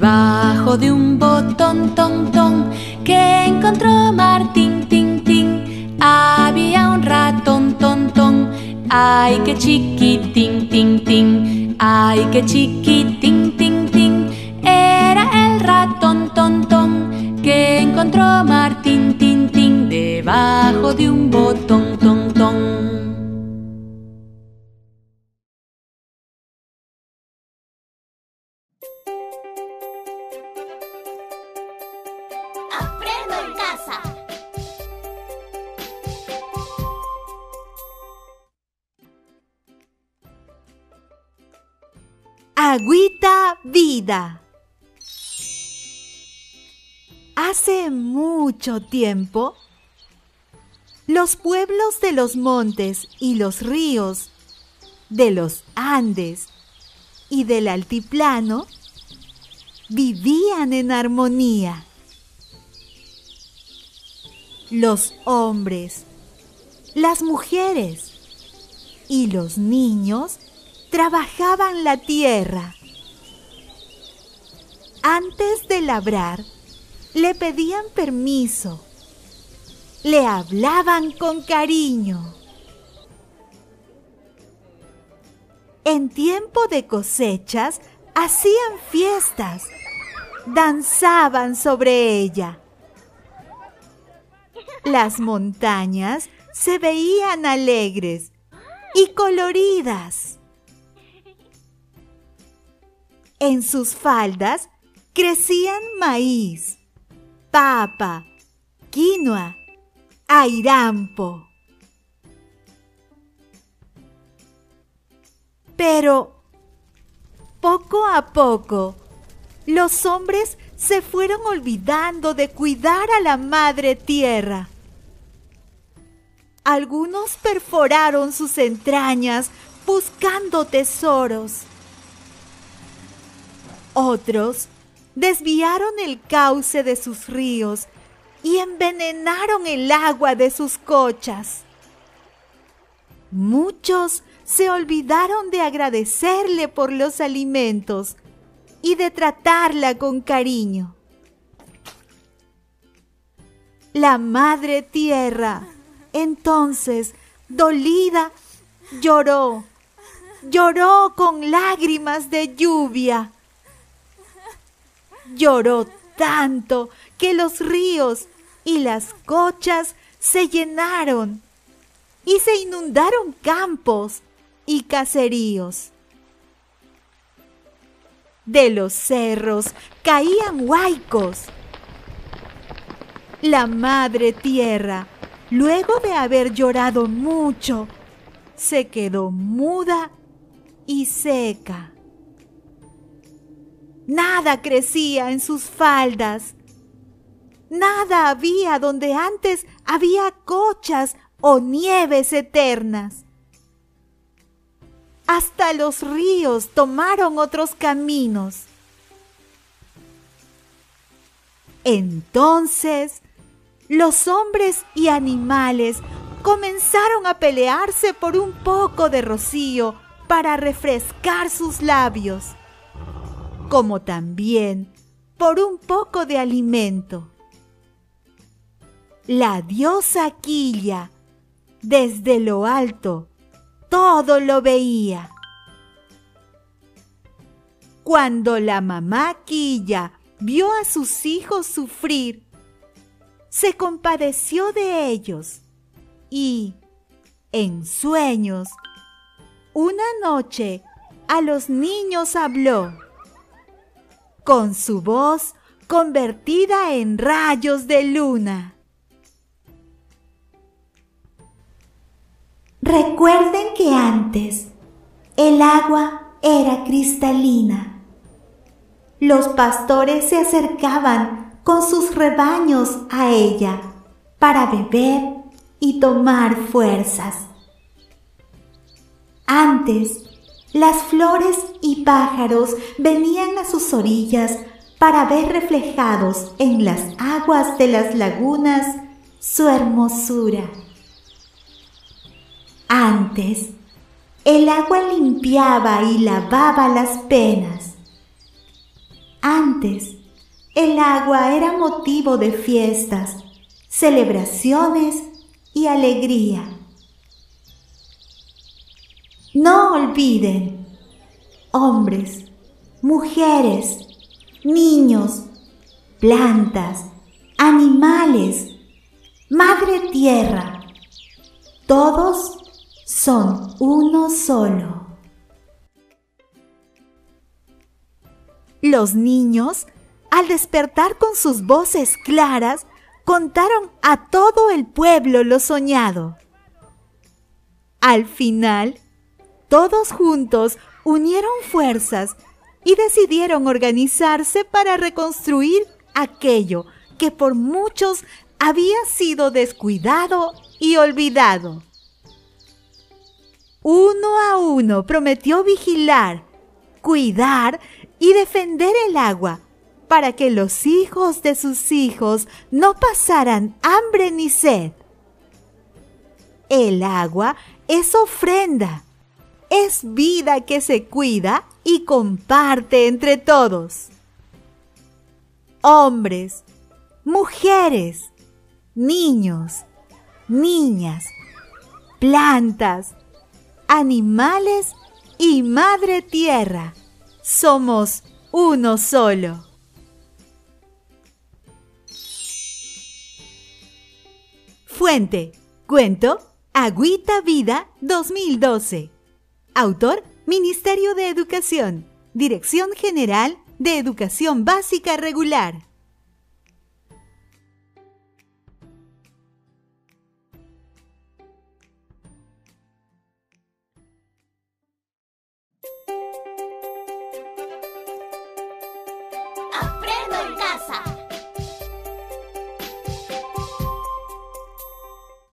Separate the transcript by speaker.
Speaker 1: Debajo de un botón, ton, ton, que encontró Martín, tin, tin, había un ratón, ton, ton, ay, que chiquitín, tin, tin, ay, que chiquitín, tin, tin, era el ratón, ton, ton, que encontró Martín,
Speaker 2: Agüita Vida. Hace mucho tiempo, los pueblos de los montes y los ríos, de los Andes y del altiplano, vivían en armonía. Los hombres, las mujeres y los niños trabajaban la tierra. Antes de labrar, le pedían permiso. Le hablaban con cariño. En tiempo de cosechas, hacían fiestas. Danzaban sobre ella. Las montañas se veían alegres y coloridas. En sus faldas crecían maíz, papa, quinoa, airampo. Pero poco a poco los hombres se fueron olvidando de cuidar a la madre tierra. Algunos perforaron sus entrañas buscando tesoros. Otros desviaron el cauce de sus ríos y envenenaron el agua de sus cochas. Muchos se olvidaron de agradecerle por los alimentos y de tratarla con cariño. La madre tierra, entonces, dolida, lloró, lloró con lágrimas de lluvia Lloró tanto que los ríos y las cochas se llenaron y se inundaron campos y caseríos. De los cerros caían huaicos. La madre tierra, luego de haber llorado mucho, se quedó muda y seca. Nada crecía en sus faldas. Nada había donde antes había cochas o nieves eternas. Hasta los ríos tomaron otros caminos. Entonces, los hombres y animales comenzaron a pelearse por un poco de rocío para refrescar sus labios como también por un poco de alimento. La diosa Quilla, desde lo alto, todo lo veía. Cuando la mamá Quilla vio a sus hijos sufrir, se compadeció de ellos y, en sueños, una noche a los niños habló con su voz convertida en rayos de luna. Recuerden que antes el agua era cristalina. Los pastores se acercaban con sus rebaños a ella para beber y tomar fuerzas. Antes las flores y pájaros venían a sus orillas para ver reflejados en las aguas de las lagunas su hermosura. Antes, el agua limpiaba y lavaba las penas. Antes, el agua era motivo de fiestas, celebraciones y alegría. No olviden, hombres, mujeres, niños, plantas, animales, madre tierra, todos son uno solo. Los niños, al despertar con sus voces claras, contaron a todo el pueblo lo soñado. Al final, todos juntos unieron fuerzas y decidieron organizarse para reconstruir aquello que por muchos había sido descuidado y olvidado. Uno a uno prometió vigilar, cuidar y defender el agua para que los hijos de sus hijos no pasaran hambre ni sed. El agua es ofrenda, es vida que se cuida y comparte entre todos. Hombres, mujeres, niños, niñas, plantas, animales y madre tierra. Somos uno solo. Fuente, cuento, Agüita Vida 2012. Autor, Ministerio de Educación, Dirección General de Educación Básica Regular.